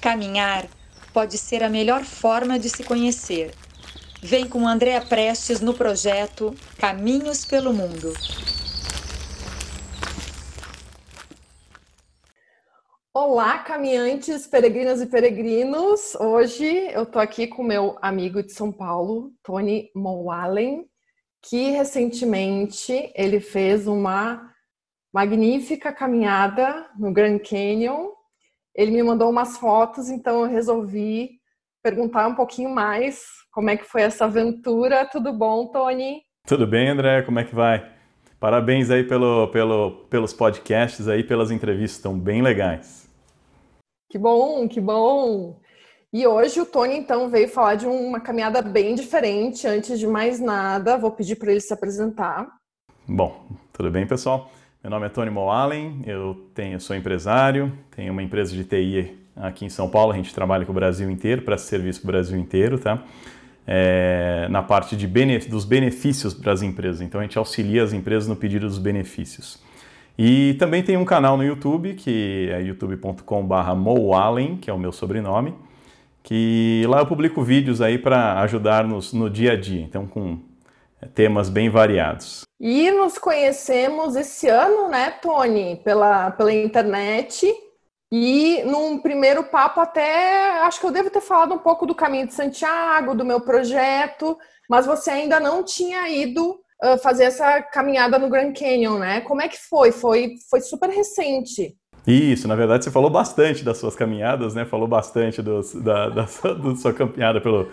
Caminhar pode ser a melhor forma de se conhecer. Vem com Andréa Prestes no projeto Caminhos pelo Mundo. Olá, caminhantes, peregrinas e peregrinos. Hoje eu tô aqui com meu amigo de São Paulo, Tony Moalen, que recentemente ele fez uma magnífica caminhada no Grand Canyon. Ele me mandou umas fotos, então eu resolvi perguntar um pouquinho mais como é que foi essa aventura. Tudo bom, Tony? Tudo bem, André? Como é que vai? Parabéns aí pelo, pelo, pelos podcasts aí, pelas entrevistas, estão bem legais. Que bom, que bom! E hoje o Tony então veio falar de uma caminhada bem diferente. Antes de mais nada, vou pedir para ele se apresentar. Bom, tudo bem, pessoal? Meu nome é Tony Moalen, eu tenho, sou empresário, tenho uma empresa de TI aqui em São Paulo, a gente trabalha com o Brasil inteiro, para serviço para o Brasil inteiro, tá? É, na parte de benef dos benefícios para as empresas. Então a gente auxilia as empresas no pedido dos benefícios. E também tem um canal no YouTube, que é youtube.com.br moallen, que é o meu sobrenome, que lá eu publico vídeos aí para ajudar-nos no dia a dia, então com temas bem variados. E nos conhecemos esse ano, né, Tony, pela, pela internet. E num primeiro papo até acho que eu devo ter falado um pouco do caminho de Santiago, do meu projeto, mas você ainda não tinha ido fazer essa caminhada no Grand Canyon, né? Como é que foi? Foi, foi super recente. Isso, na verdade você falou bastante das suas caminhadas, né? Falou bastante dos, da, da, da sua caminhada pelo,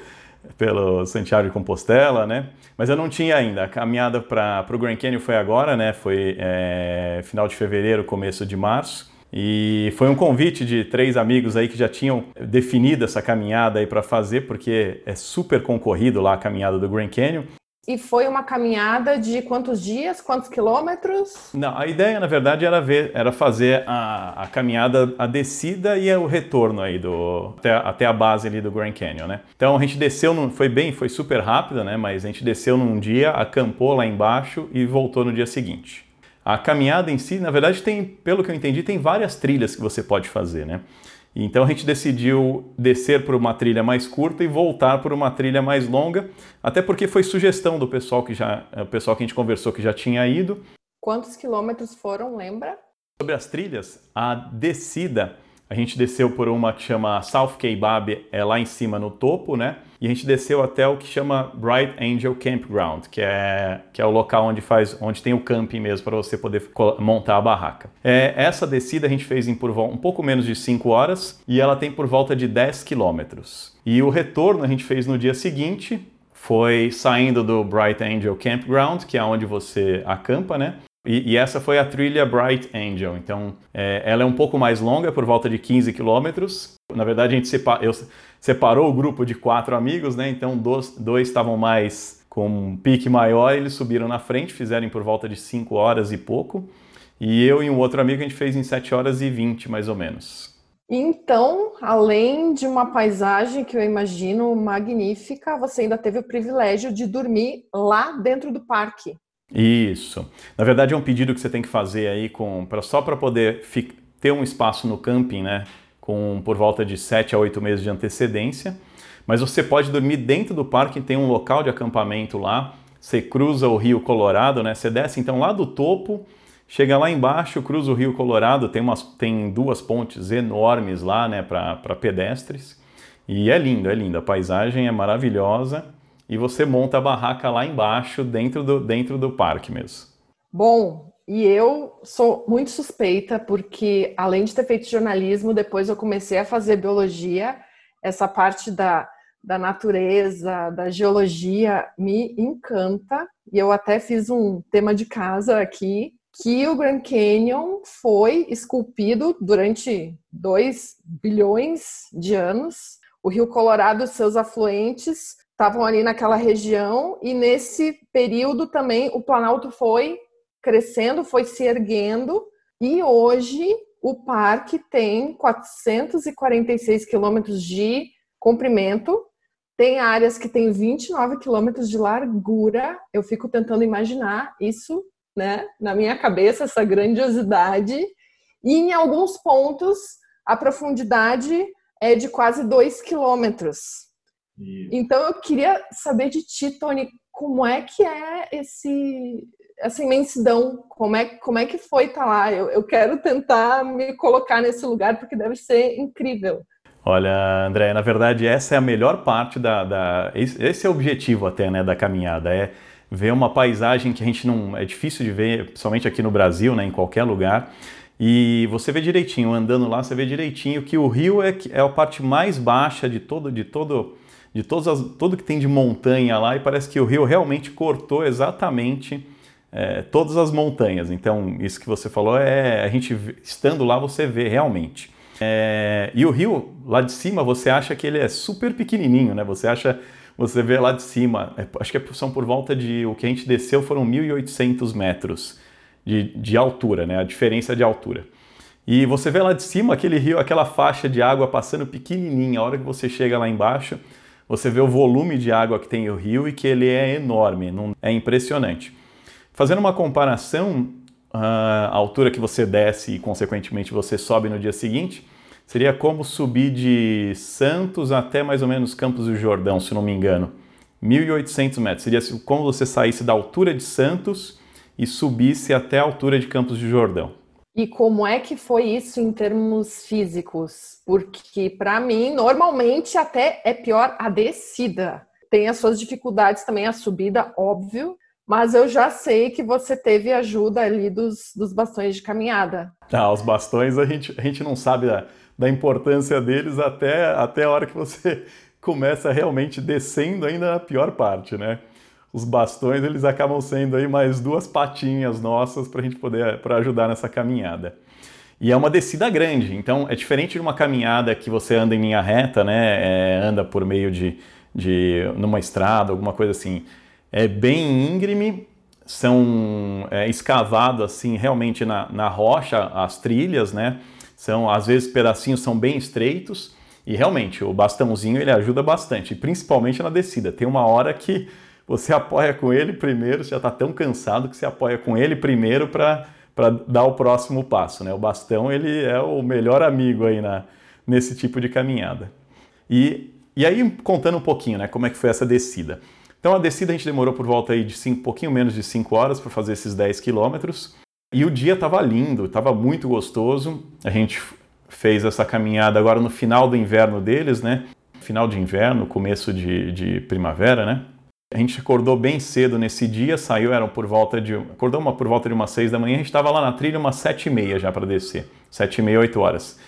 pelo Santiago de Compostela, né? Mas eu não tinha ainda. A caminhada para o Grand Canyon foi agora, né? Foi é, final de fevereiro, começo de março. E foi um convite de três amigos aí que já tinham definido essa caminhada aí para fazer, porque é super concorrido lá a caminhada do Grand Canyon. E foi uma caminhada de quantos dias, quantos quilômetros? Não, a ideia na verdade era ver, era fazer a, a caminhada, a descida e o retorno aí do até, até, a base ali do Grand Canyon, né? Então a gente desceu, num, foi bem, foi super rápida, né? Mas a gente desceu num dia, acampou lá embaixo e voltou no dia seguinte. A caminhada em si, na verdade, tem, pelo que eu entendi, tem várias trilhas que você pode fazer, né? Então a gente decidiu descer por uma trilha mais curta e voltar por uma trilha mais longa, até porque foi sugestão do pessoal que já, o pessoal que a gente conversou que já tinha ido. Quantos quilômetros foram, lembra? Sobre as trilhas, a descida a gente desceu por uma que chama South Keibab, é lá em cima no topo, né? E a gente desceu até o que chama Bright Angel Campground, que é, que é o local onde faz, onde tem o camping mesmo para você poder montar a barraca. É, essa descida a gente fez em por um pouco menos de 5 horas e ela tem por volta de 10 quilômetros. E o retorno a gente fez no dia seguinte, foi saindo do Bright Angel Campground, que é onde você acampa, né? E, e, essa foi a trilha Bright Angel. Então, é, ela é um pouco mais longa, por volta de 15 quilômetros. Na verdade, a gente separa, eu, separou o grupo de quatro amigos, né? Então, dois, dois estavam mais com um pique maior, eles subiram na frente, fizeram por volta de 5 horas e pouco. E eu e um outro amigo a gente fez em 7 horas e 20, mais ou menos. Então, além de uma paisagem que eu imagino magnífica, você ainda teve o privilégio de dormir lá dentro do parque. Isso. Na verdade, é um pedido que você tem que fazer aí com, pra, só para poder ter um espaço no camping, né? Com por volta de 7 a 8 meses de antecedência. Mas você pode dormir dentro do parque, tem um local de acampamento lá. Você cruza o Rio Colorado, né? Você desce então lá do topo, chega lá embaixo, cruza o Rio Colorado, tem, umas, tem duas pontes enormes lá, né, para pedestres. E é lindo, é lindo. A paisagem é maravilhosa e você monta a barraca lá embaixo, dentro do, dentro do parque mesmo. Bom, e eu sou muito suspeita, porque além de ter feito jornalismo, depois eu comecei a fazer biologia. Essa parte da, da natureza, da geologia, me encanta. E eu até fiz um tema de casa aqui, que o Grand Canyon foi esculpido durante 2 bilhões de anos. O Rio Colorado, seus afluentes, estavam ali naquela região e nesse período também o Planalto foi crescendo, foi se erguendo e hoje o parque tem 446 quilômetros de comprimento, tem áreas que tem 29 quilômetros de largura. Eu fico tentando imaginar isso, né, na minha cabeça essa grandiosidade e em alguns pontos a profundidade é de quase dois quilômetros. Então eu queria saber de ti, Tony, como é que é esse essa imensidão? Como é, como é que foi estar tá lá? Eu, eu quero tentar me colocar nesse lugar porque deve ser incrível. Olha, André, na verdade essa é a melhor parte da, da esse é o objetivo até, né, da caminhada, é ver uma paisagem que a gente não é difícil de ver, principalmente aqui no Brasil, né, em qualquer lugar. E você vê direitinho, andando lá, você vê direitinho que o rio é, é a parte mais baixa de todo, de todo, de todas as, tudo que tem de montanha lá, e parece que o rio realmente cortou exatamente é, todas as montanhas. Então, isso que você falou é a gente estando lá você vê realmente. É, e o rio lá de cima você acha que ele é super pequenininho, né? Você acha você vê lá de cima, é, acho que são por volta de o que a gente desceu foram 1.800 metros de, de altura, né? A diferença de altura. E você vê lá de cima aquele rio, aquela faixa de água passando pequenininha. A hora que você chega lá embaixo, você vê o volume de água que tem o rio e que ele é enorme, não, é impressionante. Fazendo uma comparação, a altura que você desce e consequentemente você sobe no dia seguinte, Seria como subir de Santos até mais ou menos Campos do Jordão, se não me engano. 1.800 metros. Seria como você saísse da altura de Santos e subisse até a altura de Campos do Jordão. E como é que foi isso em termos físicos? Porque para mim, normalmente até é pior a descida. Tem as suas dificuldades também a subida, óbvio, mas eu já sei que você teve ajuda ali dos, dos bastões de caminhada. Ah, os bastões a gente, a gente não sabe da importância deles até, até a hora que você começa realmente descendo ainda na pior parte, né? Os bastões eles acabam sendo aí mais duas patinhas nossas para a gente poder para ajudar nessa caminhada. E é uma descida grande, então é diferente de uma caminhada que você anda em linha reta, né? É, anda por meio de, de numa estrada, alguma coisa assim. É bem íngreme, são é, escavado assim realmente na, na rocha as trilhas, né? São, às vezes, pedacinhos são bem estreitos e realmente o bastãozinho ele ajuda bastante, principalmente na descida. Tem uma hora que você apoia com ele primeiro, você já está tão cansado que você apoia com ele primeiro para dar o próximo passo. Né? O bastão ele é o melhor amigo aí na, nesse tipo de caminhada. E, e aí, contando um pouquinho né, como é que foi essa descida. Então a descida a gente demorou por volta aí de cinco, pouquinho menos de 5 horas para fazer esses 10 quilômetros. E o dia estava lindo, estava muito gostoso. A gente fez essa caminhada agora no final do inverno deles, né? Final de inverno, começo de, de primavera, né? A gente acordou bem cedo nesse dia, saiu, eram por volta de. Acordou uma, por volta de umas seis da manhã, a gente estava lá na trilha umas sete e meia já para descer. Sete e meia, oito horas.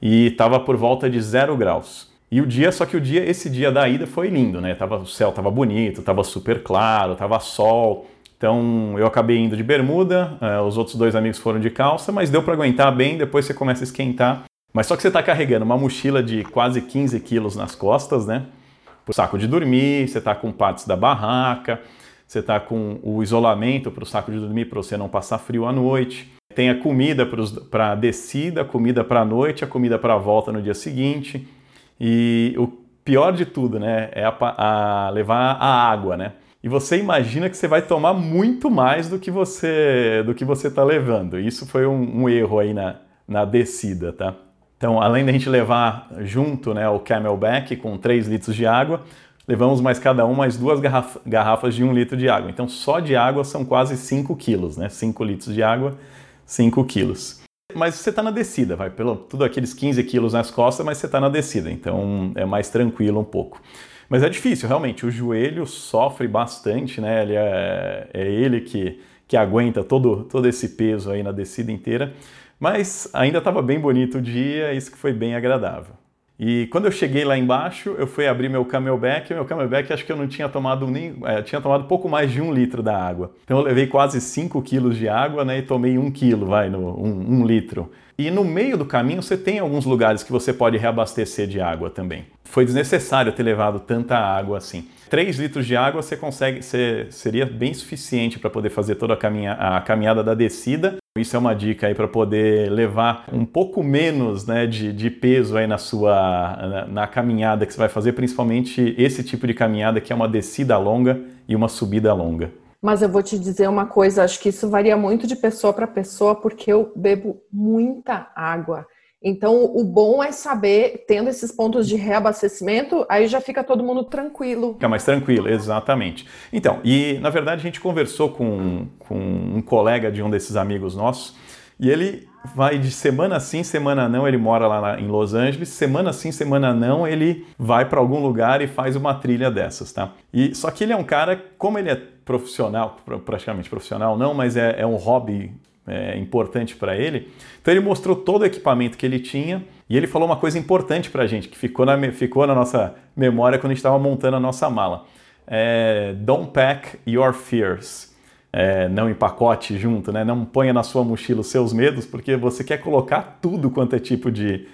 E estava por volta de zero graus. E o dia, só que o dia, esse dia da ida foi lindo, né? Tava, o céu estava bonito, estava super claro, estava sol. Então eu acabei indo de bermuda, uh, os outros dois amigos foram de calça, mas deu para aguentar bem, depois você começa a esquentar. Mas só que você está carregando uma mochila de quase 15 quilos nas costas, né? O saco de dormir, você está com partes da barraca, você está com o isolamento para o saco de dormir para você não passar frio à noite. Tem a comida para a descida, a comida para a noite, a comida para a volta no dia seguinte. E o pior de tudo, né, é a, a levar a água, né? e você imagina que você vai tomar muito mais do que você do que você está levando. Isso foi um, um, erro aí na, na descida, tá? Então, além da gente levar junto né, o Camelback com 3 litros de água, levamos mais cada um mais duas garraf garrafas de 1 litro de água. Então, só de água são quase 5 quilos, né? 5 litros de água, 5 quilos. Mas você está na descida, vai pelo tudo aqueles 15 quilos nas costas, mas você está na descida, então é mais tranquilo um pouco. Mas é difícil, realmente. O joelho sofre bastante, né? Ele é, é ele que, que aguenta todo, todo esse peso aí na descida inteira. Mas ainda estava bem bonito o dia, isso que foi bem agradável. E quando eu cheguei lá embaixo, eu fui abrir meu camelback, meu camelback acho que eu não tinha tomado nem, é, tinha tomado pouco mais de um litro da água. Então eu levei quase 5 quilos de água, né, e tomei um quilo, vai, no, um, um litro. E no meio do caminho você tem alguns lugares que você pode reabastecer de água também. Foi desnecessário ter levado tanta água assim. 3 litros de água você consegue, você, seria bem suficiente para poder fazer toda a, caminha, a caminhada da descida. Isso é uma dica aí para poder levar um pouco menos né, de, de peso aí na sua na, na caminhada que você vai fazer, principalmente esse tipo de caminhada que é uma descida longa e uma subida longa. Mas eu vou te dizer uma coisa, acho que isso varia muito de pessoa para pessoa, porque eu bebo muita água. Então, o bom é saber, tendo esses pontos de reabastecimento, aí já fica todo mundo tranquilo. Fica mais tranquilo, exatamente. Então, e na verdade a gente conversou com, com um colega de um desses amigos nossos, e ele vai de semana sim, semana não, ele mora lá em Los Angeles, semana sim, semana não, ele vai para algum lugar e faz uma trilha dessas, tá? E só que ele é um cara, como ele é profissional, praticamente profissional não, mas é, é um hobby é, importante para ele. Então ele mostrou todo o equipamento que ele tinha e ele falou uma coisa importante para a gente, que ficou na, ficou na nossa memória quando a gente estava montando a nossa mala. É, Don't pack your fears. É, não empacote junto, né? Não ponha na sua mochila os seus medos, porque você quer colocar tudo quanto é tipo de,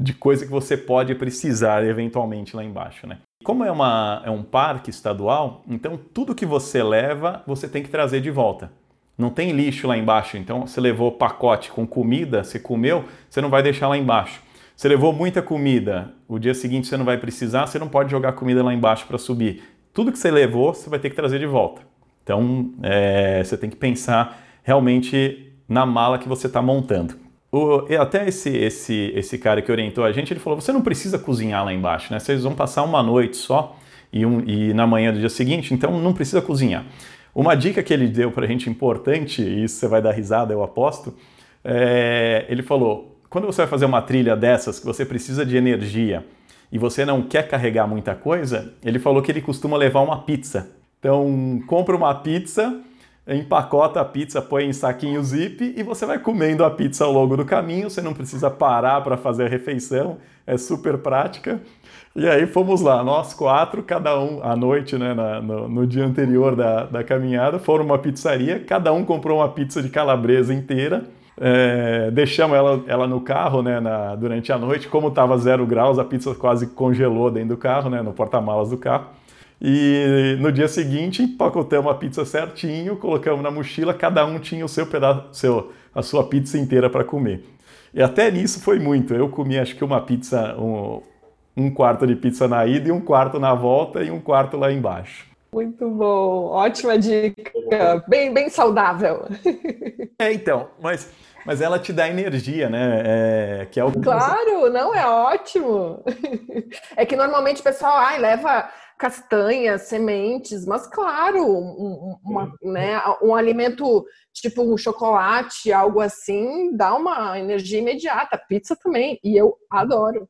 de coisa que você pode precisar eventualmente lá embaixo, né? Como é, uma, é um parque estadual, então tudo que você leva, você tem que trazer de volta. Não tem lixo lá embaixo, então você levou pacote com comida, você comeu, você não vai deixar lá embaixo. Você levou muita comida, o dia seguinte você não vai precisar, você não pode jogar comida lá embaixo para subir. Tudo que você levou, você vai ter que trazer de volta. Então, é, você tem que pensar realmente na mala que você está montando. O, até esse, esse, esse cara que orientou a gente, ele falou: você não precisa cozinhar lá embaixo, né? Vocês vão passar uma noite só e, um, e na manhã do dia seguinte, então não precisa cozinhar. Uma dica que ele deu para a gente importante, e isso você vai dar risada, eu aposto, é, ele falou: quando você vai fazer uma trilha dessas que você precisa de energia e você não quer carregar muita coisa, ele falou que ele costuma levar uma pizza. Então, compra uma pizza, empacota a pizza, põe em saquinho zip e você vai comendo a pizza ao longo do caminho. Você não precisa parar para fazer a refeição, é super prática. E aí fomos lá, nós quatro, cada um, à noite, né, na, no, no, dia anterior da, da caminhada, foram uma pizzaria, cada um comprou uma pizza de calabresa inteira, é, deixamos ela, ela no carro né, na, durante a noite, como estava zero graus, a pizza quase congelou dentro do carro, né, no porta-malas do carro. E no dia seguinte empacotamos a pizza certinho, colocamos na mochila, cada um tinha o seu pedaço, seu, a sua pizza inteira para comer. E até nisso foi muito. Eu comi acho que uma pizza, um, um quarto de pizza na ida e um quarto na volta e um quarto lá embaixo. Muito bom, ótima dica, bem, bem saudável. É, então, mas, mas ela te dá energia, né? É, que é o claro, não, é ótimo. É que normalmente o pessoal ai, leva castanhas, sementes, mas claro, um, uma, né, um alimento tipo um chocolate, algo assim, dá uma energia imediata. Pizza também, e eu adoro.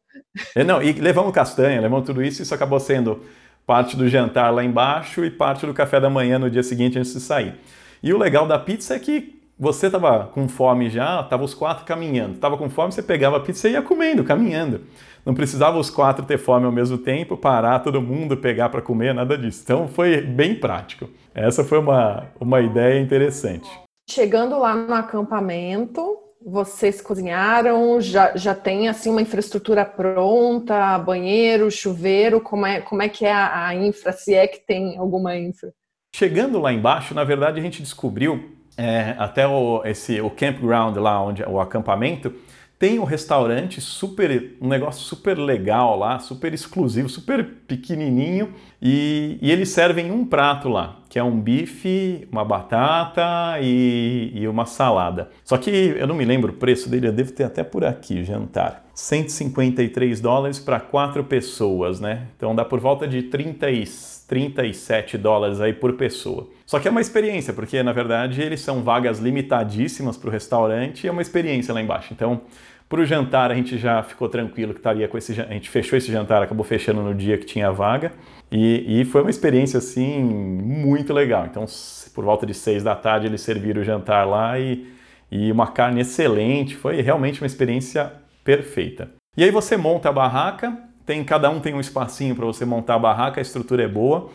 É, não, e levamos castanha, levamos tudo isso, isso acabou sendo parte do jantar lá embaixo e parte do café da manhã no dia seguinte antes de sair. E o legal da pizza é que você estava com fome já, estava os quatro caminhando. Estava com fome, você pegava a pizza e ia comendo, caminhando. Não precisava os quatro ter fome ao mesmo tempo, parar todo mundo, pegar para comer, nada disso. Então foi bem prático. Essa foi uma, uma ideia interessante. Chegando lá no acampamento, vocês cozinharam? Já, já tem assim uma infraestrutura pronta? Banheiro, chuveiro? Como é, como é que é a, a infra? Se é que tem alguma infra? Chegando lá embaixo, na verdade, a gente descobriu é, até o, esse, o campground lá, onde o acampamento, tem um restaurante super, um negócio super legal lá, super exclusivo, super pequenininho e, e eles servem um prato lá, que é um bife, uma batata e, e, uma salada. Só que eu não me lembro o preço dele, eu devo ter até por aqui, jantar. 153 dólares para quatro pessoas, né? Então dá por volta de 30 e, 37 dólares aí por pessoa. Só que é uma experiência, porque na verdade eles são vagas limitadíssimas para o restaurante e é uma experiência lá embaixo. Então para o jantar a gente já ficou tranquilo que estaria com esse a gente fechou esse jantar, acabou fechando no dia que tinha vaga e, e foi uma experiência assim muito legal. Então por volta de seis da tarde eles serviram o jantar lá e, e uma carne excelente, foi realmente uma experiência perfeita. E aí você monta a barraca, tem cada um tem um espacinho para você montar a barraca, a estrutura é boa,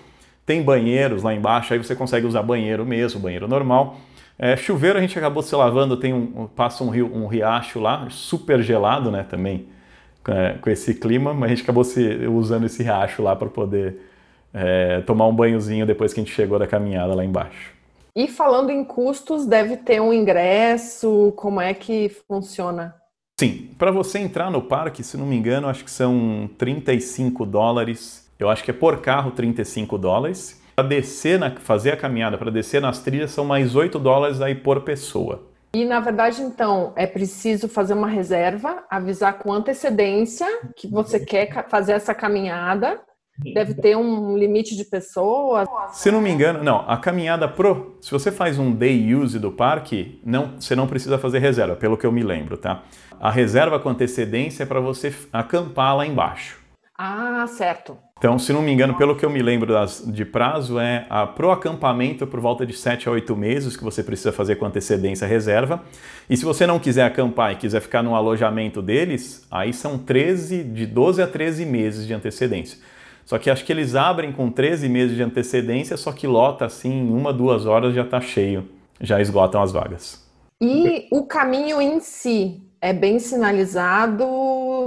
tem banheiros lá embaixo, aí você consegue usar banheiro mesmo, banheiro normal. É, chuveiro a gente acabou se lavando, tem um, passa um, rio, um riacho lá, super gelado, né, também, é, com esse clima, mas a gente acabou se, usando esse riacho lá para poder é, tomar um banhozinho depois que a gente chegou da caminhada lá embaixo. E falando em custos, deve ter um ingresso, como é que funciona? Sim, para você entrar no parque, se não me engano, acho que são 35 dólares, eu acho que é por carro 35 dólares, para descer, na, fazer a caminhada, para descer nas trilhas, são mais 8 dólares aí por pessoa. E na verdade, então, é preciso fazer uma reserva, avisar com antecedência que você quer fazer essa caminhada. Deve ter um limite de pessoas. Se não me engano, não, a caminhada pro, se você faz um day use do parque, não, você não precisa fazer reserva, pelo que eu me lembro, tá? A reserva com antecedência é para você acampar lá embaixo. Ah, certo. Então, se não me engano, pelo que eu me lembro das, de prazo, é a, pro acampamento por volta de 7 a 8 meses que você precisa fazer com antecedência reserva. E se você não quiser acampar e quiser ficar no alojamento deles, aí são 13, de 12 a 13 meses de antecedência. Só que acho que eles abrem com 13 meses de antecedência, só que lota assim, em uma, duas horas já está cheio, já esgotam as vagas. E o caminho em si, é bem sinalizado,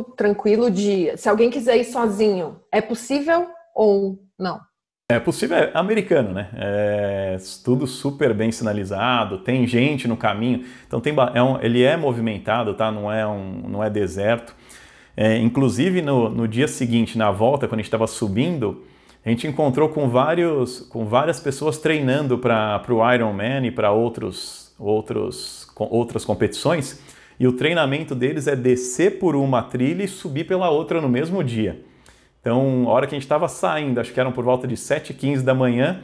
tranquilo de. Se alguém quiser ir sozinho, é possível ou não? É possível, é americano, né? É tudo super bem sinalizado, tem gente no caminho, então tem, é um, ele é movimentado, tá? Não é, um, não é deserto. É, inclusive no, no dia seguinte, na volta, quando a gente estava subindo, a gente encontrou com, vários, com várias pessoas treinando para o Ironman e para outros, outros, outras competições. E o treinamento deles é descer por uma trilha e subir pela outra no mesmo dia. Então, a hora que a gente estava saindo, acho que eram por volta de 7h15 da manhã,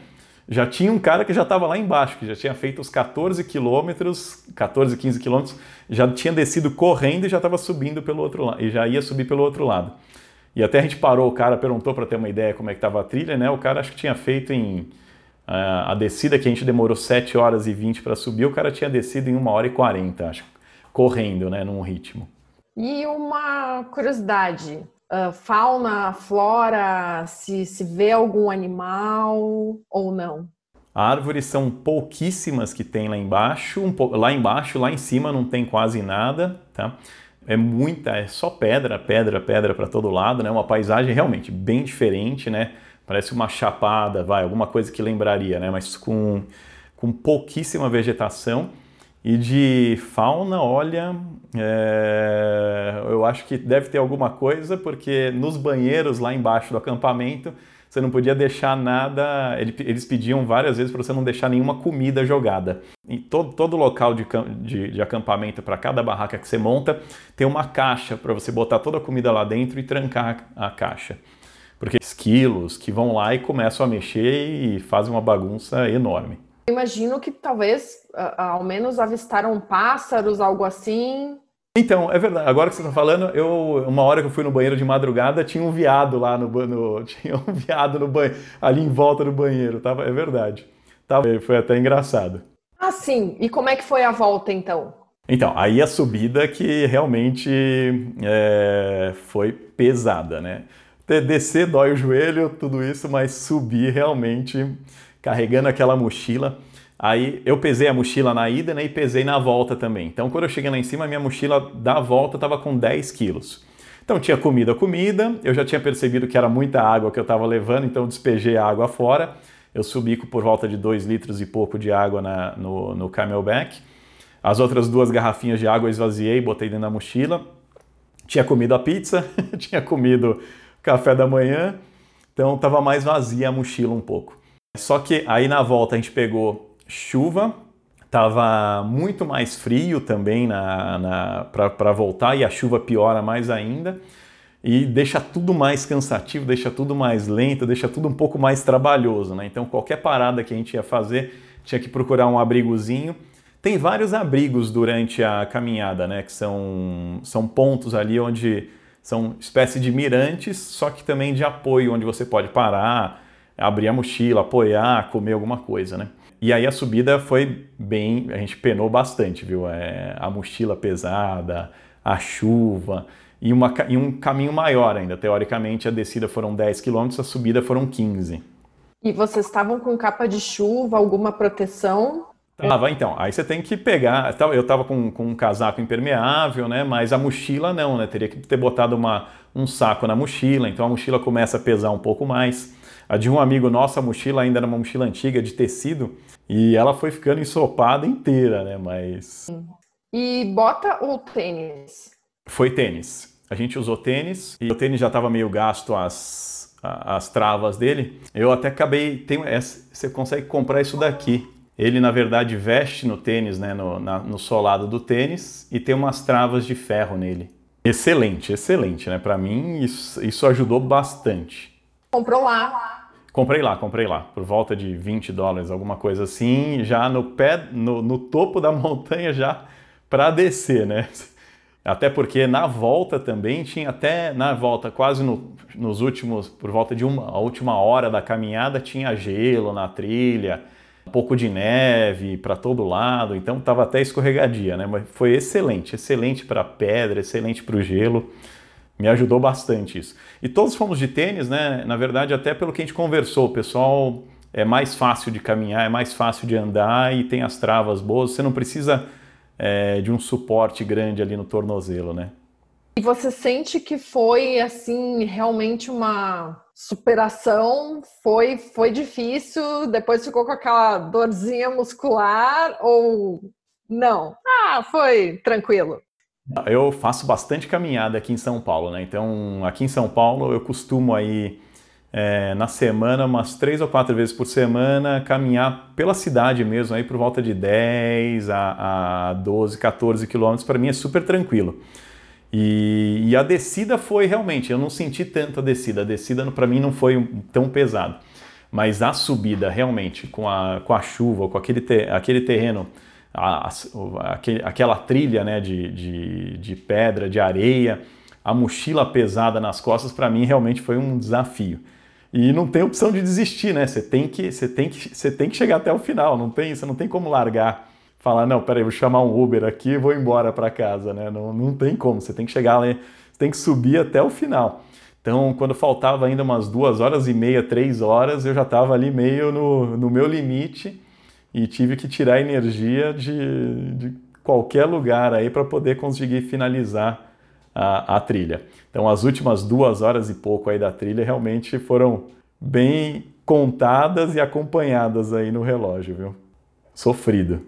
já tinha um cara que já estava lá embaixo, que já tinha feito os 14 quilômetros, 14, 15 quilômetros, já tinha descido correndo e já estava subindo pelo outro lado, e já ia subir pelo outro lado. E até a gente parou, o cara perguntou para ter uma ideia como é que estava a trilha, né? O cara acho que tinha feito em uh, a descida que a gente demorou 7 horas e 20 para subir, o cara tinha descido em 1 hora e 40, acho correndo, né, num ritmo. E uma curiosidade, uh, fauna, flora, se, se vê algum animal ou não? Árvores são pouquíssimas que tem lá embaixo, um lá embaixo, lá em cima não tem quase nada, tá? É muita, é só pedra, pedra, pedra para todo lado, né? Uma paisagem realmente bem diferente, né? Parece uma chapada, vai, alguma coisa que lembraria, né? Mas com, com pouquíssima vegetação. E de fauna, olha, é, eu acho que deve ter alguma coisa, porque nos banheiros lá embaixo do acampamento você não podia deixar nada. Eles pediam várias vezes para você não deixar nenhuma comida jogada. Em todo, todo local de, de, de acampamento, para cada barraca que você monta, tem uma caixa para você botar toda a comida lá dentro e trancar a caixa. Porque esquilos que vão lá e começam a mexer e fazem uma bagunça enorme. Imagino que talvez, ao menos, avistaram pássaros, algo assim. Então, é verdade. Agora que você está falando, eu uma hora que eu fui no banheiro de madrugada, tinha um viado lá no, no tinha um viado no banheiro, ali em volta do banheiro, tava, é verdade. Tava, foi até engraçado. Ah, sim. E como é que foi a volta então? Então, aí a subida que realmente é, foi pesada, né? Descer dói o joelho, tudo isso, mas subir realmente carregando aquela mochila. Aí eu pesei a mochila na ida né, e pesei na volta também. Então quando eu cheguei lá em cima, minha mochila da volta estava com 10 quilos. Então tinha comida, comida, eu já tinha percebido que era muita água que eu estava levando, então despejei a água fora. Eu subi por volta de 2 litros e pouco de água na, no, no camelback. As outras duas garrafinhas de água eu esvaziei, botei dentro da mochila. Tinha comido a pizza, tinha comido café da manhã, então estava mais vazia a mochila um pouco. Só que aí na volta a gente pegou chuva, tava muito mais frio também na, na para voltar e a chuva piora mais ainda e deixa tudo mais cansativo, deixa tudo mais lento, deixa tudo um pouco mais trabalhoso, né? Então qualquer parada que a gente ia fazer tinha que procurar um abrigozinho. Tem vários abrigos durante a caminhada, né? Que são, são pontos ali onde são espécie de mirantes, só que também de apoio, onde você pode parar, abrir a mochila, apoiar, comer alguma coisa, né? E aí a subida foi bem, a gente penou bastante, viu? É, a mochila pesada, a chuva e, uma, e um caminho maior ainda. Teoricamente a descida foram 10 km, a subida foram 15. E vocês estavam com capa de chuva, alguma proteção? Tava, então. Aí você tem que pegar. Eu tava com, com um casaco impermeável, né? Mas a mochila não, né? Teria que ter botado uma, um saco na mochila, então a mochila começa a pesar um pouco mais. A de um amigo nosso, a mochila ainda era uma mochila antiga de tecido e ela foi ficando ensopada inteira, né? Mas. E bota ou tênis? Foi tênis. A gente usou tênis e o tênis já estava meio gasto as, as travas dele. Eu até acabei. Tem, você consegue comprar isso daqui. Ele, na verdade, veste no tênis, né, no, na, no solado do tênis, e tem umas travas de ferro nele. Excelente, excelente, né? Para mim, isso, isso ajudou bastante. Comprou lá. Comprei lá, comprei lá, por volta de 20 dólares, alguma coisa assim, já no pé, no, no topo da montanha já para descer, né? Até porque na volta também tinha até na volta quase no, nos últimos por volta de uma a última hora da caminhada tinha gelo na trilha, um pouco de neve para todo lado, então estava até escorregadia, né? Mas foi excelente, excelente para pedra, excelente para o gelo. Me ajudou bastante isso. E todos fomos de tênis, né? Na verdade, até pelo que a gente conversou, o pessoal é mais fácil de caminhar, é mais fácil de andar e tem as travas boas. Você não precisa é, de um suporte grande ali no tornozelo, né? E você sente que foi assim realmente uma superação? Foi foi difícil? Depois ficou com aquela dorzinha muscular ou não? Ah, foi tranquilo. Eu faço bastante caminhada aqui em São Paulo, né? Então, aqui em São Paulo eu costumo aí é, na semana, umas três ou quatro vezes por semana, caminhar pela cidade mesmo, aí por volta de 10 a, a 12, 14 quilômetros, para mim é super tranquilo. E, e, a descida foi realmente, eu não senti tanto a descida, a descida para mim não foi tão pesado, mas a subida realmente, com a, com a chuva, com aquele, aquele terreno, a, a, aquela trilha né, de, de, de pedra, de areia, a mochila pesada nas costas, para mim realmente foi um desafio. E não tem opção de desistir, né? Você tem que, você tem que, você tem que chegar até o final. Não tem, você não tem como largar, falar não, peraí, vou chamar um Uber aqui e vou embora para casa, né? Não, não tem como. Você tem que chegar lá, você tem que subir até o final. Então, quando faltava ainda umas duas horas e meia, três horas, eu já estava ali meio no, no meu limite e tive que tirar energia de, de qualquer lugar aí para poder conseguir finalizar a, a trilha. Então, as últimas duas horas e pouco aí da trilha realmente foram bem contadas e acompanhadas aí no relógio, viu? Sofrido.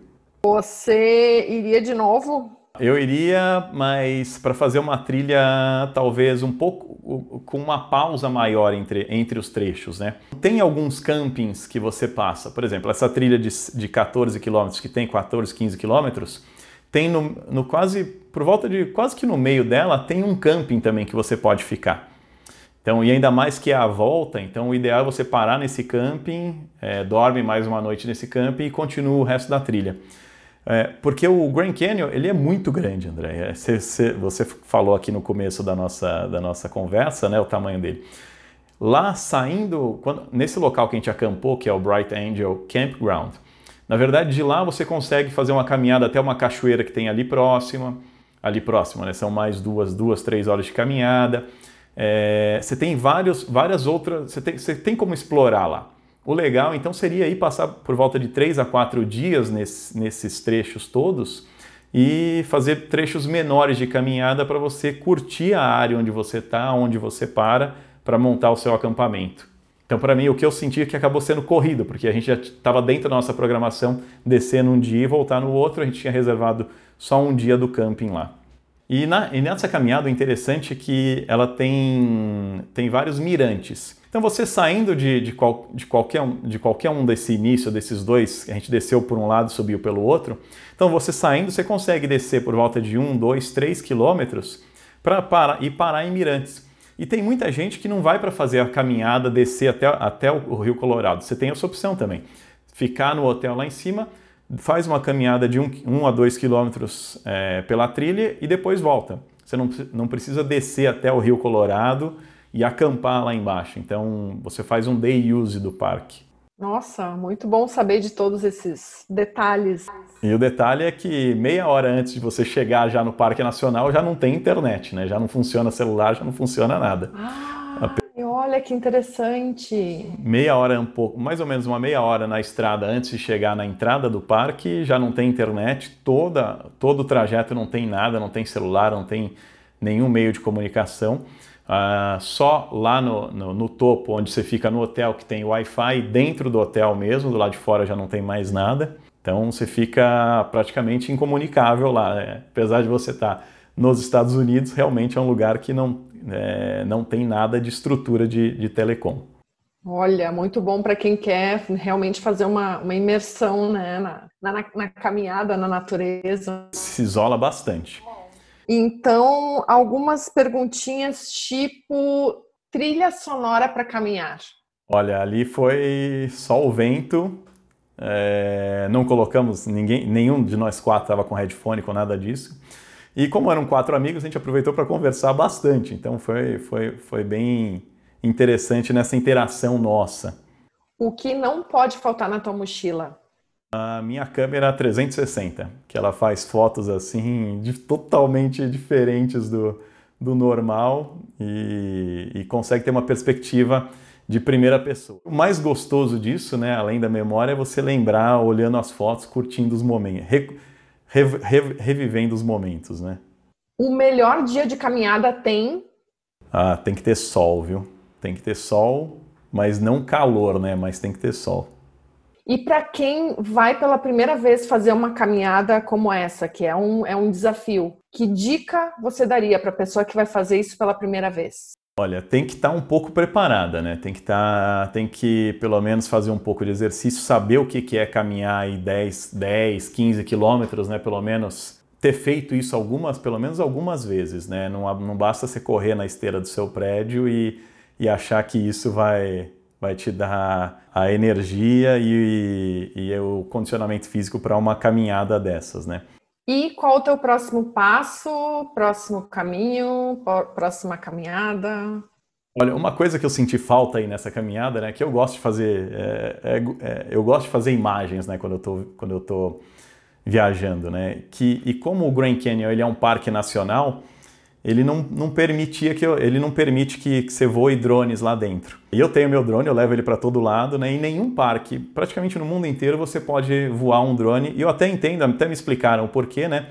Você iria de novo? Eu iria, mas para fazer uma trilha talvez um pouco com uma pausa maior entre, entre os trechos, né? Tem alguns campings que você passa, por exemplo, essa trilha de, de 14 quilômetros que tem 14, 15 quilômetros, tem no, no, quase, por volta de quase que no meio dela, tem um camping também que você pode ficar. Então, e ainda mais que é a volta, então o ideal é você parar nesse camping, é, dorme mais uma noite nesse camping e continua o resto da trilha. É, porque o Grand Canyon, ele é muito grande, André. É, cê, cê, você falou aqui no começo da nossa, da nossa conversa, né, o tamanho dele. Lá saindo, quando, nesse local que a gente acampou, que é o Bright Angel Campground, na verdade, de lá você consegue fazer uma caminhada até uma cachoeira que tem ali próxima, ali próxima, né? São mais duas, duas, três horas de caminhada. É, você tem vários, várias outras, você tem, você tem como explorar lá. O legal, então, seria ir passar por volta de três a quatro dias nesse, nesses trechos todos e fazer trechos menores de caminhada para você curtir a área onde você está, onde você para, para montar o seu acampamento. Então, para mim, o que eu senti é que acabou sendo corrido, porque a gente já estava dentro da nossa programação descer num dia e voltar no outro, a gente tinha reservado só um dia do camping lá. E, na, e nessa caminhada, o interessante é que ela tem, tem vários mirantes. Então, você saindo de, de, qual, de, qualquer um, de qualquer um desse início, desses dois, a gente desceu por um lado subiu pelo outro. Então, você saindo, você consegue descer por volta de um, dois, três quilômetros para parar, e parar em mirantes. E tem muita gente que não vai para fazer a caminhada, descer até, até o Rio Colorado. Você tem essa opção também. Ficar no hotel lá em cima, faz uma caminhada de 1 um, um a 2 quilômetros é, pela trilha e depois volta. Você não, não precisa descer até o Rio Colorado e acampar lá embaixo. Então você faz um day use do parque. Nossa, muito bom saber de todos esses detalhes. E o detalhe é que meia hora antes de você chegar já no Parque Nacional já não tem internet, né? Já não funciona celular, já não funciona nada. Ah, olha que interessante. Meia hora um pouco, mais ou menos uma meia hora na estrada antes de chegar na entrada do parque, já não tem internet, toda todo o trajeto não tem nada, não tem celular, não tem nenhum meio de comunicação. Uh, só lá no, no, no, topo, onde você fica no hotel, que tem Wi-Fi, dentro do hotel mesmo, do lado de fora já não tem mais nada. Então você fica praticamente incomunicável lá. Né? Apesar de você estar nos Estados Unidos, realmente é um lugar que não, é, não tem nada de estrutura de, de telecom. Olha, muito bom para quem quer realmente fazer uma, uma imersão né, na, na, na caminhada, na natureza. Se isola bastante. Então, algumas perguntinhas tipo trilha sonora para caminhar. Olha, ali foi só o vento. É, não colocamos ninguém, nenhum de nós quatro estava com headphone, com nada disso. E como eram quatro amigos, a gente aproveitou para conversar bastante. Então foi, foi, foi bem interessante nessa interação nossa. O que não pode faltar na tua mochila? A minha câmera 360, que ela faz fotos assim de, totalmente diferentes do, do normal e, e, consegue ter uma perspectiva de primeira pessoa. O mais gostoso disso, né, além da memória, é você lembrar olhando as fotos, curtindo os momentos, re, re, re, revivendo os momentos, né? O melhor dia de caminhada tem? Ah, tem que ter sol, viu? Tem que ter sol, mas não calor, né? Mas tem que ter sol. E para quem vai pela primeira vez fazer uma caminhada como essa, que é um, é um desafio, que dica você daria para a pessoa que vai fazer isso pela primeira vez? Olha, tem que estar tá um pouco preparada, né? Tem que estar, tá, tem que pelo menos fazer um pouco de exercício, saber o que, que é caminhar aí 10, 10, 15 quilômetros, né? Pelo menos ter feito isso algumas, pelo menos algumas vezes, né? Não, não basta você correr na esteira do seu prédio e e achar que isso vai, vai te dar a energia e, e o condicionamento físico para uma caminhada dessas, né? E qual o teu próximo passo, próximo caminho, próxima caminhada? Olha, uma coisa que eu senti falta aí nessa caminhada, né, que eu gosto de fazer, é, é, é, eu gosto de fazer imagens, né, quando eu tô, quando eu tô viajando, né, que e como o Grand Canyon ele é um parque nacional, ele não, não permitia que eu, ele não permite que, que, você voe drones lá dentro. E eu tenho meu drone, eu levo ele para todo lado, né? Em nenhum parque, praticamente no mundo inteiro, você pode voar um drone. E eu até entendo, até me explicaram o porquê, né?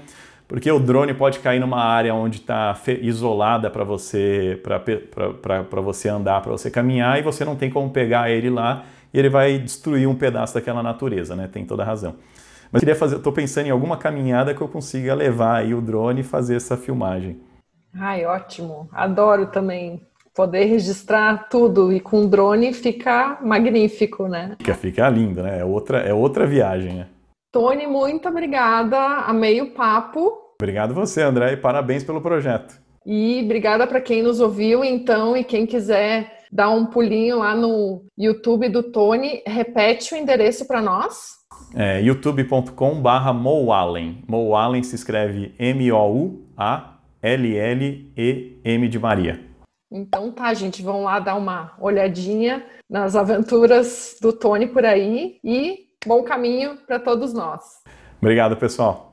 Porque o drone pode cair numa área onde está isolada para você para você andar, para você caminhar, e você não tem como pegar ele lá e ele vai destruir um pedaço daquela natureza, né? Tem toda razão. Mas queria fazer, estou pensando em alguma caminhada que eu consiga levar aí o drone e fazer essa filmagem. Ai, ótimo. Adoro também poder registrar tudo e com drone fica magnífico, né? Fica, fica lindo, né? É outra, é outra viagem, né? Tony, muito obrigada. Amei o papo. Obrigado você, André, e parabéns pelo projeto. E obrigada para quem nos ouviu, então, e quem quiser dar um pulinho lá no YouTube do Tony, repete o endereço para nós. É youtube.com barra Moallen. Se escreve M-O-U-A L-L-E-M de Maria. Então tá, gente, vão lá dar uma olhadinha nas aventuras do Tony por aí e bom caminho para todos nós. Obrigado, pessoal.